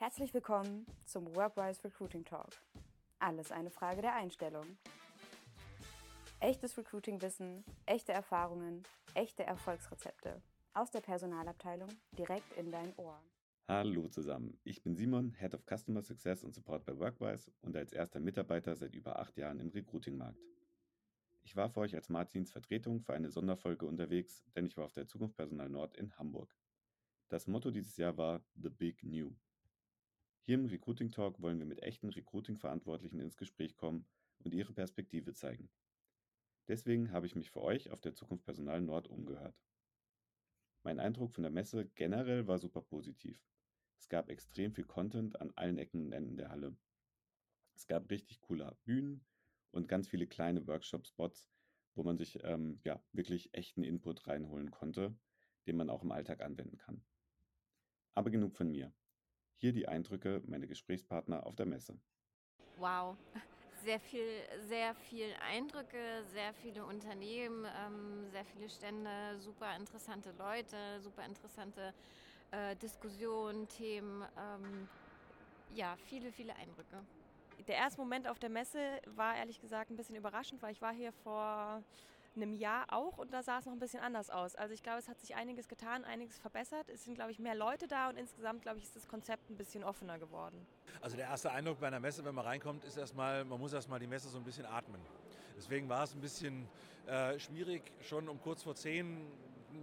Herzlich willkommen zum Workwise Recruiting Talk. Alles eine Frage der Einstellung. Echtes Recruiting-Wissen, echte Erfahrungen, echte Erfolgsrezepte. Aus der Personalabteilung direkt in dein Ohr. Hallo zusammen, ich bin Simon, Head of Customer Success und Support bei Workwise und als erster Mitarbeiter seit über acht Jahren im Recruiting-Markt. Ich war für euch als Martins Vertretung für eine Sonderfolge unterwegs, denn ich war auf der Zukunft Personal Nord in Hamburg. Das Motto dieses Jahr war The Big New. Hier im Recruiting Talk wollen wir mit echten Recruiting-Verantwortlichen ins Gespräch kommen und ihre Perspektive zeigen. Deswegen habe ich mich für euch auf der Zukunft Personal Nord umgehört. Mein Eindruck von der Messe generell war super positiv. Es gab extrem viel Content an allen Ecken und Enden der Halle. Es gab richtig coole Bühnen und ganz viele kleine Workshop-Spots, wo man sich ähm, ja, wirklich echten Input reinholen konnte, den man auch im Alltag anwenden kann. Aber genug von mir. Hier die Eindrücke meiner Gesprächspartner auf der Messe. Wow, sehr viel, sehr viel Eindrücke, sehr viele Unternehmen, ähm, sehr viele Stände, super interessante Leute, super interessante äh, Diskussionen, Themen. Ähm, ja, viele, viele Eindrücke. Der erste Moment auf der Messe war ehrlich gesagt ein bisschen überraschend, weil ich war hier vor einem Jahr auch und da sah es noch ein bisschen anders aus. Also ich glaube, es hat sich einiges getan, einiges verbessert. Es sind, glaube ich, mehr Leute da und insgesamt, glaube ich, ist das Konzept ein bisschen offener geworden. Also der erste Eindruck bei einer Messe, wenn man reinkommt, ist erstmal, man muss erstmal die Messe so ein bisschen atmen. Deswegen war es ein bisschen äh, schwierig, schon um kurz vor zehn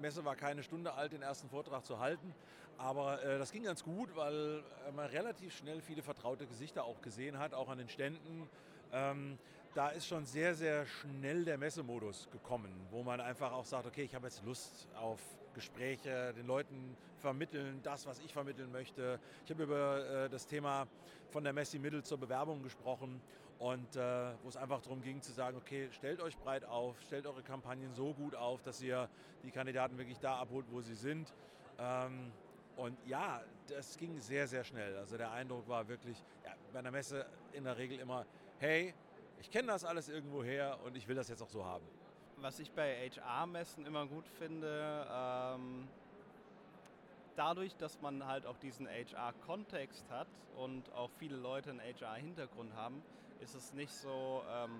Messe war keine Stunde alt, den ersten Vortrag zu halten. Aber äh, das ging ganz gut, weil äh, man relativ schnell viele vertraute Gesichter auch gesehen hat, auch an den Ständen. Ähm, da ist schon sehr, sehr schnell der Messemodus gekommen, wo man einfach auch sagt, okay, ich habe jetzt Lust auf Gespräche, den Leuten vermitteln, das, was ich vermitteln möchte. Ich habe über äh, das Thema von der Messi Mittel zur Bewerbung gesprochen und äh, wo es einfach darum ging zu sagen, okay, stellt euch breit auf, stellt eure Kampagnen so gut auf, dass ihr die Kandidaten wirklich da abholt, wo sie sind. Ähm, und ja, das ging sehr, sehr schnell. Also der Eindruck war wirklich, ja, bei einer Messe in der Regel immer, hey, ich kenne das alles irgendwo her und ich will das jetzt auch so haben. Was ich bei HR-Messen immer gut finde, ähm, dadurch, dass man halt auch diesen HR-Kontext hat und auch viele Leute einen HR-Hintergrund haben, ist es nicht so, ähm,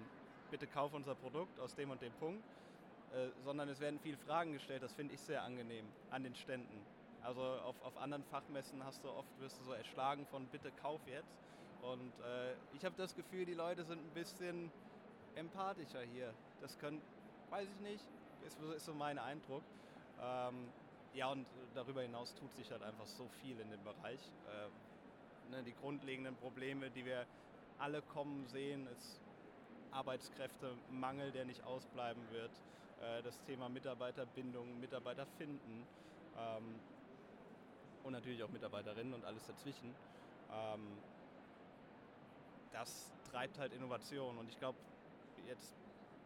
bitte kauf unser Produkt aus dem und dem Punkt, äh, sondern es werden viele Fragen gestellt. Das finde ich sehr angenehm an den Ständen. Also auf, auf anderen Fachmessen hast du oft, wirst du so erschlagen von bitte kauf jetzt. Und äh, ich habe das Gefühl, die Leute sind ein bisschen empathischer hier. Das können, weiß ich nicht, ist, ist so mein Eindruck. Ähm, ja, und darüber hinaus tut sich halt einfach so viel in dem Bereich. Äh, ne, die grundlegenden Probleme, die wir alle kommen sehen, ist Arbeitskräftemangel, der nicht ausbleiben wird. Äh, das Thema Mitarbeiterbindung, Mitarbeiter finden. Ähm, und natürlich auch Mitarbeiterinnen und alles dazwischen. Ähm, das treibt halt Innovation und ich glaube, jetzt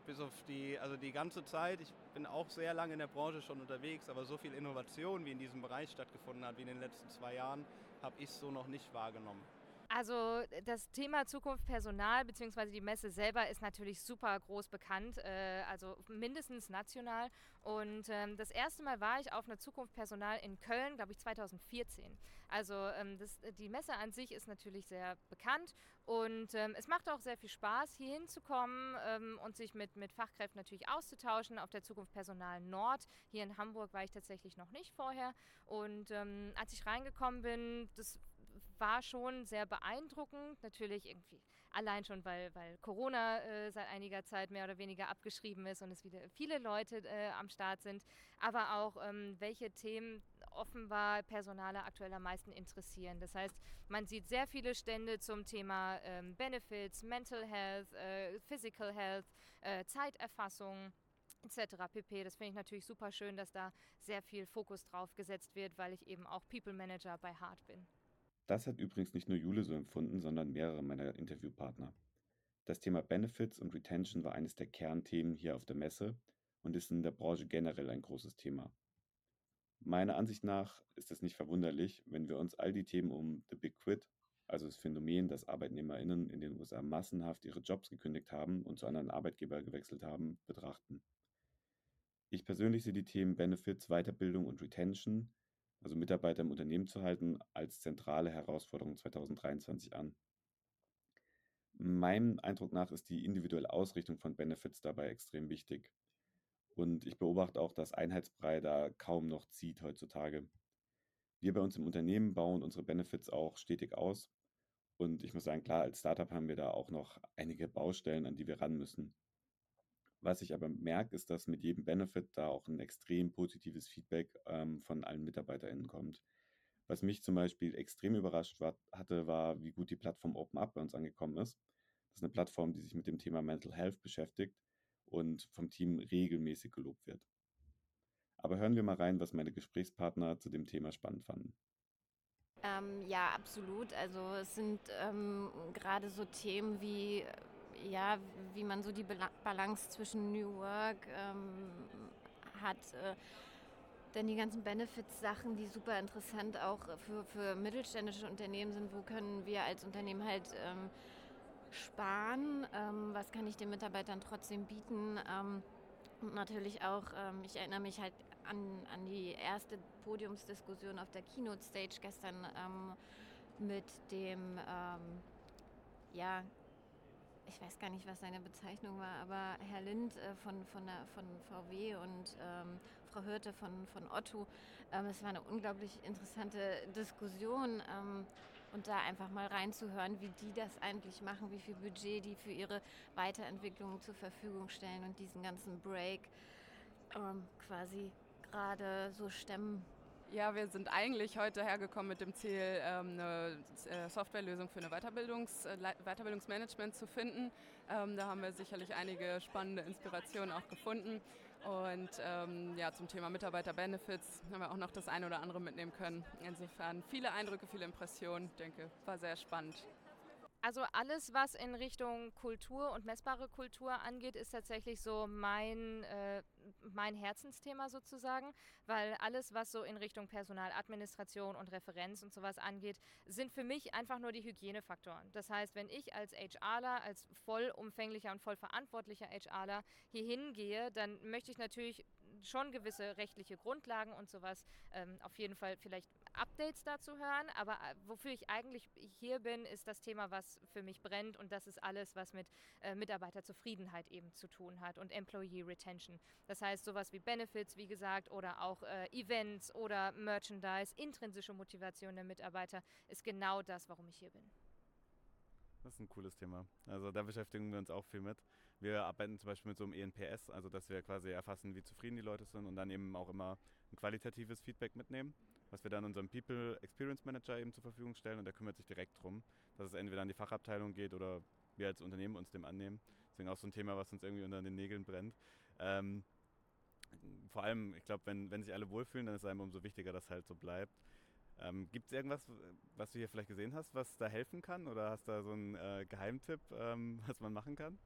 bis auf die, also die ganze Zeit, ich bin auch sehr lange in der Branche schon unterwegs, aber so viel Innovation, wie in diesem Bereich stattgefunden hat, wie in den letzten zwei Jahren, habe ich so noch nicht wahrgenommen. Also das Thema Zukunft Personal bzw. die Messe selber ist natürlich super groß bekannt, äh, also mindestens national. Und ähm, das erste Mal war ich auf einer Zukunft Personal in Köln, glaube ich 2014. Also ähm, das, die Messe an sich ist natürlich sehr bekannt und ähm, es macht auch sehr viel Spaß, hier hinzukommen ähm, und sich mit, mit Fachkräften natürlich auszutauschen. Auf der Zukunft Personal Nord, hier in Hamburg war ich tatsächlich noch nicht vorher. Und ähm, als ich reingekommen bin, das war schon sehr beeindruckend. Natürlich irgendwie allein schon, weil, weil Corona äh, seit einiger Zeit mehr oder weniger abgeschrieben ist und es wieder viele Leute äh, am Start sind. Aber auch, ähm, welche Themen offenbar Personale aktuell am meisten interessieren. Das heißt, man sieht sehr viele Stände zum Thema ähm, Benefits, Mental Health, äh, Physical Health, äh, Zeiterfassung etc. pp. Das finde ich natürlich super schön, dass da sehr viel Fokus drauf gesetzt wird, weil ich eben auch People Manager bei Hart bin. Das hat übrigens nicht nur Jule so empfunden, sondern mehrere meiner Interviewpartner. Das Thema Benefits und Retention war eines der Kernthemen hier auf der Messe und ist in der Branche generell ein großes Thema. Meiner Ansicht nach ist es nicht verwunderlich, wenn wir uns all die Themen um The Big Quit, also das Phänomen, dass ArbeitnehmerInnen in den USA massenhaft ihre Jobs gekündigt haben und zu anderen Arbeitgebern gewechselt haben, betrachten. Ich persönlich sehe die Themen Benefits, Weiterbildung und Retention also Mitarbeiter im Unternehmen zu halten, als zentrale Herausforderung 2023 an. Meinem Eindruck nach ist die individuelle Ausrichtung von Benefits dabei extrem wichtig. Und ich beobachte auch, dass Einheitsbrei da kaum noch zieht heutzutage. Wir bei uns im Unternehmen bauen unsere Benefits auch stetig aus. Und ich muss sagen, klar, als Startup haben wir da auch noch einige Baustellen, an die wir ran müssen. Was ich aber merke, ist, dass mit jedem Benefit da auch ein extrem positives Feedback ähm, von allen MitarbeiterInnen kommt. Was mich zum Beispiel extrem überrascht war, hatte, war, wie gut die Plattform OpenUp bei uns angekommen ist. Das ist eine Plattform, die sich mit dem Thema Mental Health beschäftigt und vom Team regelmäßig gelobt wird. Aber hören wir mal rein, was meine Gesprächspartner zu dem Thema spannend fanden. Ähm, ja, absolut. Also es sind ähm, gerade so Themen wie, ja, wie man so die Balance zwischen New Work ähm, hat. Äh, dann die ganzen Benefits-Sachen, die super interessant auch für, für mittelständische Unternehmen sind. Wo können wir als Unternehmen halt ähm, sparen? Ähm, was kann ich den Mitarbeitern trotzdem bieten? Ähm, und natürlich auch, ähm, ich erinnere mich halt an, an die erste Podiumsdiskussion auf der Keynote Stage gestern ähm, mit dem, ja, ich weiß gar nicht, was seine Bezeichnung war, aber Herr Lind äh, von, von, der, von VW und ähm, Frau Hürte von, von Otto. Ähm, es war eine unglaublich interessante Diskussion ähm, und da einfach mal reinzuhören, wie die das eigentlich machen, wie viel Budget die für ihre Weiterentwicklung zur Verfügung stellen und diesen ganzen Break ähm, quasi gerade so stemmen. Ja, wir sind eigentlich heute hergekommen mit dem Ziel, ähm, eine äh, Softwarelösung für eine Weiterbildungs äh, Weiterbildungsmanagement zu finden. Ähm, da haben wir sicherlich einige spannende Inspirationen auch gefunden. Und ähm, ja, zum Thema Mitarbeiter-Benefits haben wir auch noch das eine oder andere mitnehmen können. Insofern viele Eindrücke, viele Impressionen. Ich denke, war sehr spannend. Also alles, was in Richtung Kultur und messbare Kultur angeht, ist tatsächlich so mein, äh, mein Herzensthema sozusagen, weil alles, was so in Richtung Personaladministration und Referenz und sowas angeht, sind für mich einfach nur die Hygienefaktoren. Das heißt, wenn ich als HRler, als vollumfänglicher und vollverantwortlicher HRler hier hingehe, dann möchte ich natürlich schon gewisse rechtliche Grundlagen und sowas ähm, auf jeden Fall vielleicht Updates dazu hören. Aber äh, wofür ich eigentlich hier bin, ist das Thema, was für mich brennt und das ist alles, was mit äh, Mitarbeiterzufriedenheit eben zu tun hat und Employee Retention. Das heißt sowas wie Benefits, wie gesagt, oder auch äh, Events oder Merchandise, intrinsische Motivation der Mitarbeiter ist genau das, warum ich hier bin. Das ist ein cooles Thema. Also da beschäftigen wir uns auch viel mit. Wir arbeiten zum Beispiel mit so einem ENPS, also dass wir quasi erfassen, wie zufrieden die Leute sind und dann eben auch immer ein qualitatives Feedback mitnehmen, was wir dann unserem People Experience Manager eben zur Verfügung stellen und der kümmert sich direkt darum, dass es entweder an die Fachabteilung geht oder wir als Unternehmen uns dem annehmen. Deswegen auch so ein Thema, was uns irgendwie unter den Nägeln brennt. Ähm, vor allem, ich glaube, wenn, wenn sich alle wohlfühlen, dann ist es einem umso wichtiger, dass es halt so bleibt. Ähm, Gibt es irgendwas, was du hier vielleicht gesehen hast, was da helfen kann? Oder hast du da so einen äh, Geheimtipp, ähm, was man machen kann?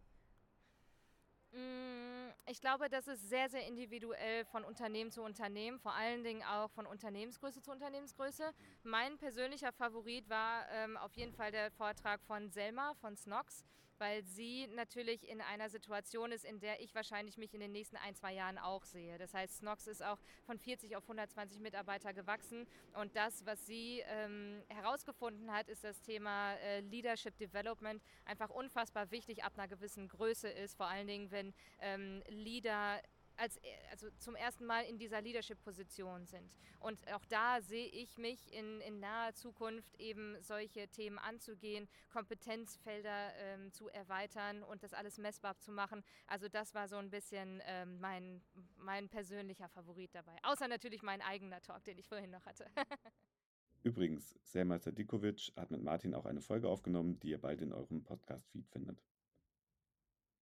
嗯。Ich glaube, das ist sehr, sehr individuell von Unternehmen zu Unternehmen, vor allen Dingen auch von Unternehmensgröße zu Unternehmensgröße. Mein persönlicher Favorit war ähm, auf jeden Fall der Vortrag von Selma von Snox weil sie natürlich in einer Situation ist, in der ich wahrscheinlich mich in den nächsten ein, zwei Jahren auch sehe. Das heißt, Snox ist auch von 40 auf 120 Mitarbeiter gewachsen und das, was sie ähm, herausgefunden hat, ist das Thema äh, Leadership Development einfach unfassbar wichtig ab einer gewissen Größe ist, vor allen Dingen, wenn ähm, Leader als, äh, also zum ersten Mal in dieser Leadership-Position sind. Und auch da sehe ich mich in, in naher Zukunft eben solche Themen anzugehen, Kompetenzfelder ähm, zu erweitern und das alles messbar zu machen. Also das war so ein bisschen ähm, mein, mein persönlicher Favorit dabei. Außer natürlich mein eigener Talk, den ich vorhin noch hatte. Übrigens, Selma Sadikovic hat mit Martin auch eine Folge aufgenommen, die ihr bald in eurem Podcast-Feed findet.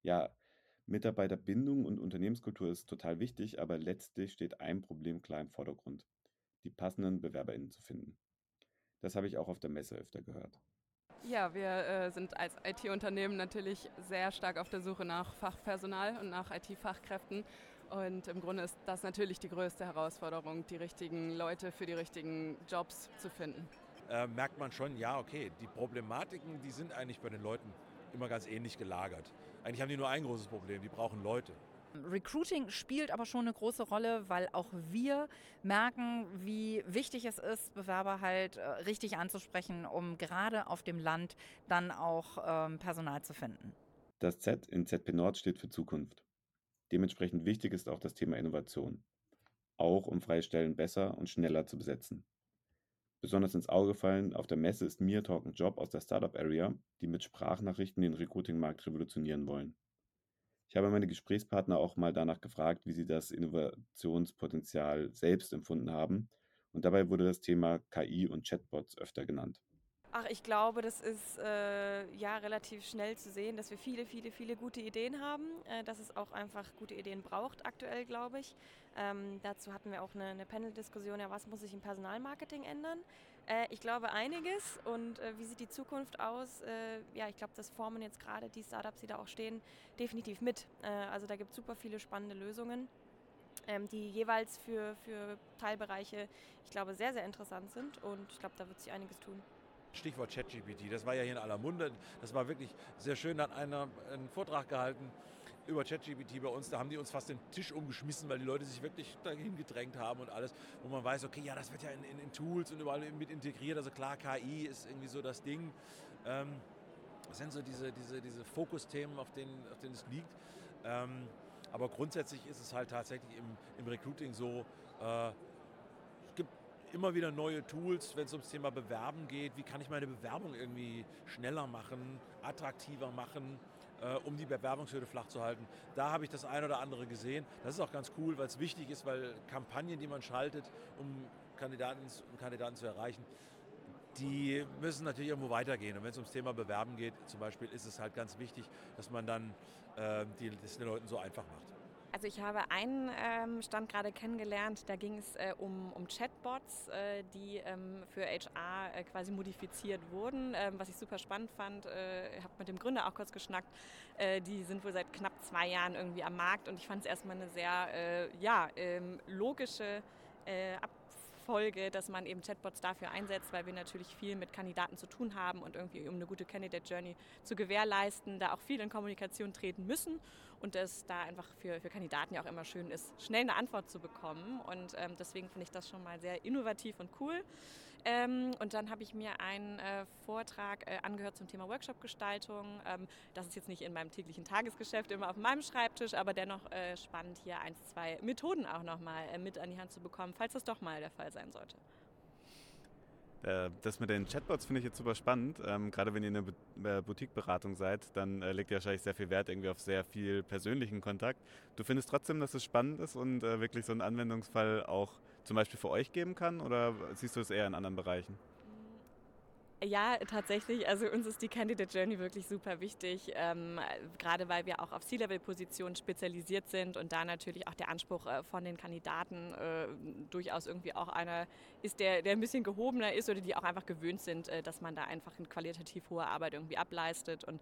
Ja, Mitarbeiterbindung und Unternehmenskultur ist total wichtig, aber letztlich steht ein Problem klar im Vordergrund: die passenden BewerberInnen zu finden. Das habe ich auch auf der Messe öfter gehört. Ja, wir äh, sind als IT-Unternehmen natürlich sehr stark auf der Suche nach Fachpersonal und nach IT-Fachkräften. Und im Grunde ist das natürlich die größte Herausforderung, die richtigen Leute für die richtigen Jobs zu finden. Äh, merkt man schon, ja, okay, die Problematiken, die sind eigentlich bei den Leuten immer ganz ähnlich gelagert. Eigentlich haben die nur ein großes Problem, die brauchen Leute. Recruiting spielt aber schon eine große Rolle, weil auch wir merken, wie wichtig es ist, Bewerber halt äh, richtig anzusprechen, um gerade auf dem Land dann auch ähm, Personal zu finden. Das Z in ZP Nord steht für Zukunft. Dementsprechend wichtig ist auch das Thema Innovation. Auch um freie Stellen besser und schneller zu besetzen. Besonders ins Auge fallen auf der Messe ist mir Talk Job aus der Startup Area, die mit Sprachnachrichten den Recruiting-Markt revolutionieren wollen. Ich habe meine Gesprächspartner auch mal danach gefragt, wie sie das Innovationspotenzial selbst empfunden haben. Und dabei wurde das Thema KI und Chatbots öfter genannt. Ach, ich glaube, das ist äh, ja relativ schnell zu sehen, dass wir viele, viele, viele gute Ideen haben, äh, dass es auch einfach gute Ideen braucht aktuell, glaube ich. Ähm, dazu hatten wir auch eine, eine Panel-Diskussion, ja, was muss sich im Personalmarketing ändern? Äh, ich glaube einiges und äh, wie sieht die Zukunft aus? Äh, ja, ich glaube, das formen jetzt gerade die Startups, die da auch stehen, definitiv mit. Äh, also da gibt es super viele spannende Lösungen. Ähm, die jeweils für, für Teilbereiche, ich glaube, sehr, sehr interessant sind und ich glaube, da wird sich einiges tun. Stichwort ChatGPT, das war ja hier in aller Munde. Das war wirklich sehr schön. Da hat einer einen Vortrag gehalten über ChatGPT bei uns, da haben die uns fast den Tisch umgeschmissen, weil die Leute sich wirklich dahin gedrängt haben und alles, wo man weiß, okay, ja, das wird ja in, in, in Tools und überall mit integriert. Also klar, KI ist irgendwie so das Ding. Ähm, das sind so diese, diese, diese Fokusthemen, auf denen, auf denen es liegt. Ähm, aber grundsätzlich ist es halt tatsächlich im, im Recruiting so, äh, immer wieder neue Tools, wenn es ums Thema Bewerben geht. Wie kann ich meine Bewerbung irgendwie schneller machen, attraktiver machen? äh, um die Bewerbungshürde flach zu halten. Da habe ich das ein oder andere gesehen. Das ist auch ganz cool, weil es wichtig ist, weil Kampagnen, die man schaltet, um Kandidaten, um Kandidaten zu erreichen, die müssen natürlich irgendwo weitergehen. Und wenn es ums Thema Bewerben geht, zum Beispiel, ist es halt ganz wichtig, dass man dann äh, die, das den Leuten so einfach macht. Also ich habe einen ähm, Stand gerade kennengelernt, da ging es äh, um, um Chatbots, äh, die ähm, für HR äh, quasi modifiziert wurden, ähm, was ich super spannend fand. Äh, ich habe mit dem Gründer auch kurz geschnackt. Äh, die sind wohl seit knapp zwei Jahren irgendwie am Markt und ich fand es erstmal eine sehr äh, ja, ähm, logische Ab Folge, dass man eben Chatbots dafür einsetzt, weil wir natürlich viel mit Kandidaten zu tun haben und irgendwie um eine gute Candidate Journey zu gewährleisten, da auch viel in Kommunikation treten müssen und es da einfach für, für Kandidaten ja auch immer schön ist, schnell eine Antwort zu bekommen. Und ähm, deswegen finde ich das schon mal sehr innovativ und cool. Ähm, und dann habe ich mir einen äh, Vortrag äh, angehört zum Thema Workshop-Gestaltung. Ähm, das ist jetzt nicht in meinem täglichen Tagesgeschäft immer auf meinem Schreibtisch, aber dennoch äh, spannend, hier ein, zwei Methoden auch nochmal äh, mit an die Hand zu bekommen, falls das doch mal der Fall sein sollte. Äh, das mit den Chatbots finde ich jetzt super spannend. Ähm, gerade wenn ihr in der äh, Boutique-Beratung seid, dann äh, legt ihr wahrscheinlich sehr viel Wert irgendwie auf sehr viel persönlichen Kontakt. Du findest trotzdem, dass es spannend ist und äh, wirklich so einen Anwendungsfall auch zum Beispiel für euch geben kann oder siehst du es eher in anderen Bereichen? Ja, tatsächlich. Also uns ist die Candidate Journey wirklich super wichtig, ähm, gerade weil wir auch auf C-Level-Positionen spezialisiert sind und da natürlich auch der Anspruch äh, von den Kandidaten äh, durchaus irgendwie auch einer ist, der, der ein bisschen gehobener ist oder die auch einfach gewöhnt sind, äh, dass man da einfach eine qualitativ hohe Arbeit irgendwie ableistet. Und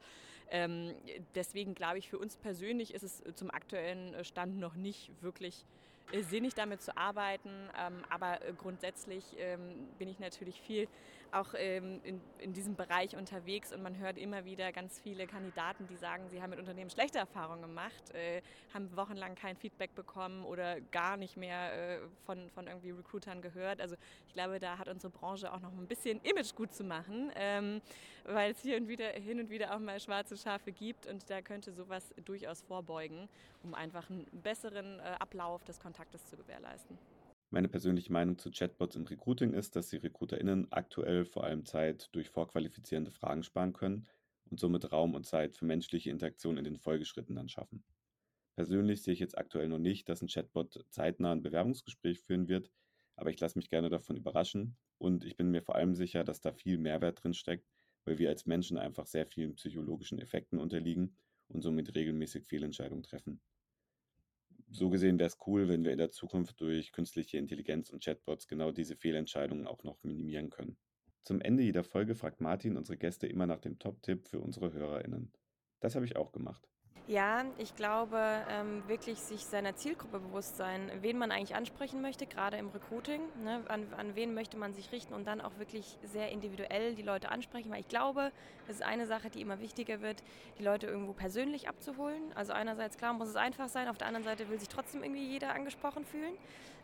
ähm, deswegen glaube ich, für uns persönlich ist es zum aktuellen Stand noch nicht wirklich äh, sinnig damit zu arbeiten. Ähm, aber äh, grundsätzlich ähm, bin ich natürlich viel auch ähm, in, in diesem Bereich unterwegs und man hört immer wieder ganz viele Kandidaten, die sagen, sie haben mit Unternehmen schlechte Erfahrungen gemacht, äh, haben wochenlang kein Feedback bekommen oder gar nicht mehr äh, von, von irgendwie Recruitern gehört. Also ich glaube, da hat unsere Branche auch noch ein bisschen Image gut zu machen, ähm, weil es hier und wieder, hin und wieder auch mal schwarze Schafe gibt und da könnte sowas durchaus vorbeugen, um einfach einen besseren äh, Ablauf des Kontaktes zu gewährleisten. Meine persönliche Meinung zu Chatbots im Recruiting ist, dass die RecruiterInnen aktuell vor allem Zeit durch vorqualifizierende Fragen sparen können und somit Raum und Zeit für menschliche Interaktion in den Folgeschritten dann schaffen. Persönlich sehe ich jetzt aktuell noch nicht, dass ein Chatbot zeitnah ein Bewerbungsgespräch führen wird, aber ich lasse mich gerne davon überraschen und ich bin mir vor allem sicher, dass da viel Mehrwert drin steckt, weil wir als Menschen einfach sehr vielen psychologischen Effekten unterliegen und somit regelmäßig Fehlentscheidungen treffen so gesehen wäre es cool, wenn wir in der Zukunft durch künstliche Intelligenz und Chatbots genau diese Fehlentscheidungen auch noch minimieren können. Zum Ende jeder Folge fragt Martin unsere Gäste immer nach dem Top-Tipp für unsere HörerInnen. Das habe ich auch gemacht. Ja, ich glaube, ähm, wirklich sich seiner Zielgruppe bewusst sein, wen man eigentlich ansprechen möchte, gerade im Recruiting. Ne? An, an wen möchte man sich richten und dann auch wirklich sehr individuell die Leute ansprechen, weil ich glaube, das ist eine Sache, die immer wichtiger wird, die Leute irgendwo persönlich abzuholen. Also einerseits, klar, muss es einfach sein, auf der anderen Seite will sich trotzdem irgendwie jeder angesprochen fühlen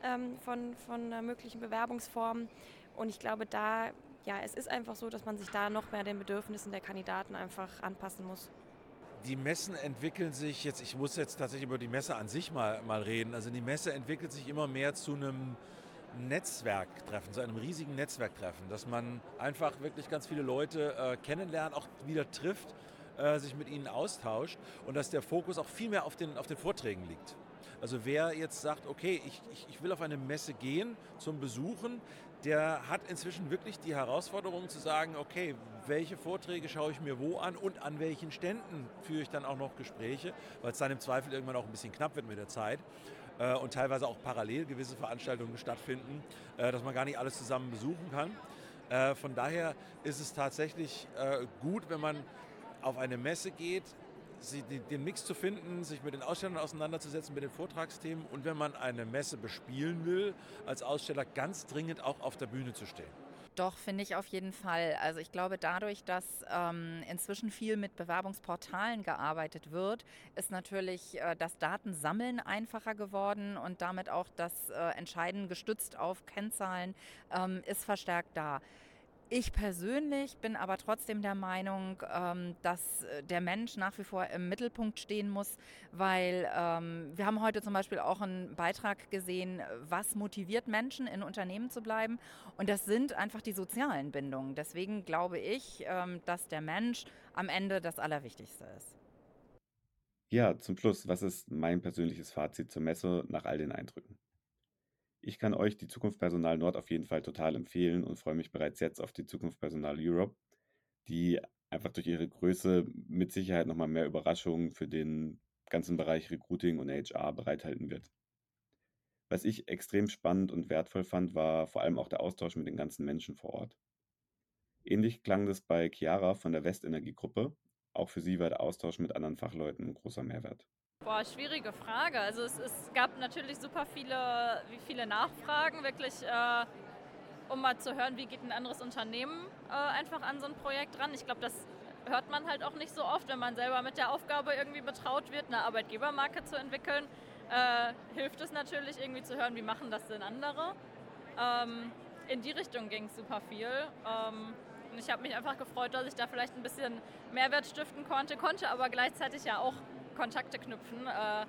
ähm, von, von möglichen Bewerbungsform. Und ich glaube, da, ja, es ist einfach so, dass man sich da noch mehr den Bedürfnissen der Kandidaten einfach anpassen muss die Messen entwickeln sich jetzt, ich muss jetzt tatsächlich über die Messe an sich mal, mal reden. Also die Messe entwickelt sich immer mehr zu einem Netzwerktreffen, zu einem riesigen Netzwerktreffen, dass man einfach wirklich ganz viele Leute äh, kennenlernt, auch wieder trifft, äh, sich mit ihnen austauscht und dass der Fokus auch viel mehr auf den, auf den Vorträgen liegt. Also wer jetzt sagt, okay, ich, ich, ich will auf eine Messe gehen zum Besuchen, der hat inzwischen wirklich die Herausforderung zu sagen, okay, welche Vorträge schaue ich mir wo an und an welchen Ständen führe ich dann auch noch Gespräche, weil es dann im Zweifel irgendwann auch ein bisschen knapp wird mit der Zeit äh, und teilweise auch parallel gewisse Veranstaltungen stattfinden, äh, dass man gar nicht alles zusammen besuchen kann. Äh, von daher ist es tatsächlich äh, gut, wenn man auf eine Messe geht, den Mix zu finden, sich mit den Ausstellern auseinanderzusetzen, mit den Vortragsthemen und wenn man eine Messe bespielen will, als Aussteller ganz dringend auch auf der Bühne zu stehen. Doch, finde ich auf jeden Fall. Also ich glaube, dadurch, dass ähm, inzwischen viel mit Bewerbungsportalen gearbeitet wird, ist natürlich äh, das Datensammeln einfacher geworden und damit auch das äh, Entscheiden gestützt auf Kennzahlen ähm, ist verstärkt da. Ich persönlich bin aber trotzdem der Meinung, ähm, dass äh, der Mensch nach wie vor im Mittelpunkt stehen muss, weil ähm, wir haben heute zum Beispiel auch einen Beitrag gesehen, was motiviert Menschen in Unternehmen zu bleiben. Und das sind einfach die sozialen Bindungen. Deswegen glaube ich, ähm, dass der Mensch am Ende das Allerwichtigste ist. Ja, zum Schluss, was ist mein persönliches Fazit zur Messe nach all den Eindrücken? Ich kann euch die Zukunft Personal Nord auf jeden Fall total empfehlen und freue mich bereits jetzt auf die Zukunft Personal Europe, die einfach durch ihre Größe mit Sicherheit nochmal mehr Überraschungen für den ganzen Bereich Recruiting und HR bereithalten wird. Was ich extrem spannend und wertvoll fand, war vor allem auch der Austausch mit den ganzen Menschen vor Ort. Ähnlich klang das bei Chiara von der Westenergiegruppe. Auch für sie war der Austausch mit anderen Fachleuten ein großer Mehrwert. Boah, schwierige Frage. Also es, es gab natürlich super viele, viele Nachfragen, wirklich, äh, um mal zu hören, wie geht ein anderes Unternehmen äh, einfach an so ein Projekt ran. Ich glaube, das hört man halt auch nicht so oft, wenn man selber mit der Aufgabe irgendwie betraut wird, eine Arbeitgebermarke zu entwickeln. Äh, hilft es natürlich irgendwie zu hören, wie machen das denn andere. Ähm, in die Richtung ging es super viel. Ähm, und ich habe mich einfach gefreut, dass ich da vielleicht ein bisschen Mehrwert stiften konnte, konnte aber gleichzeitig ja auch Kontakte knüpfen, äh,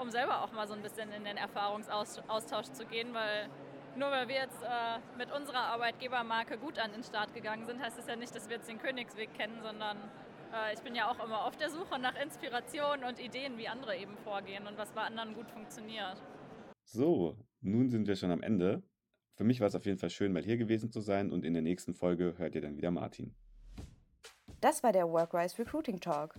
um selber auch mal so ein bisschen in den Erfahrungsaustausch zu gehen, weil nur weil wir jetzt äh, mit unserer Arbeitgebermarke gut an den Start gegangen sind, heißt das ja nicht, dass wir jetzt den Königsweg kennen, sondern äh, ich bin ja auch immer auf der Suche nach Inspiration und Ideen, wie andere eben vorgehen und was bei anderen gut funktioniert. So, nun sind wir schon am Ende. Für mich war es auf jeden Fall schön, mal hier gewesen zu sein und in der nächsten Folge hört ihr dann wieder Martin. Das war der Workwise Recruiting Talk.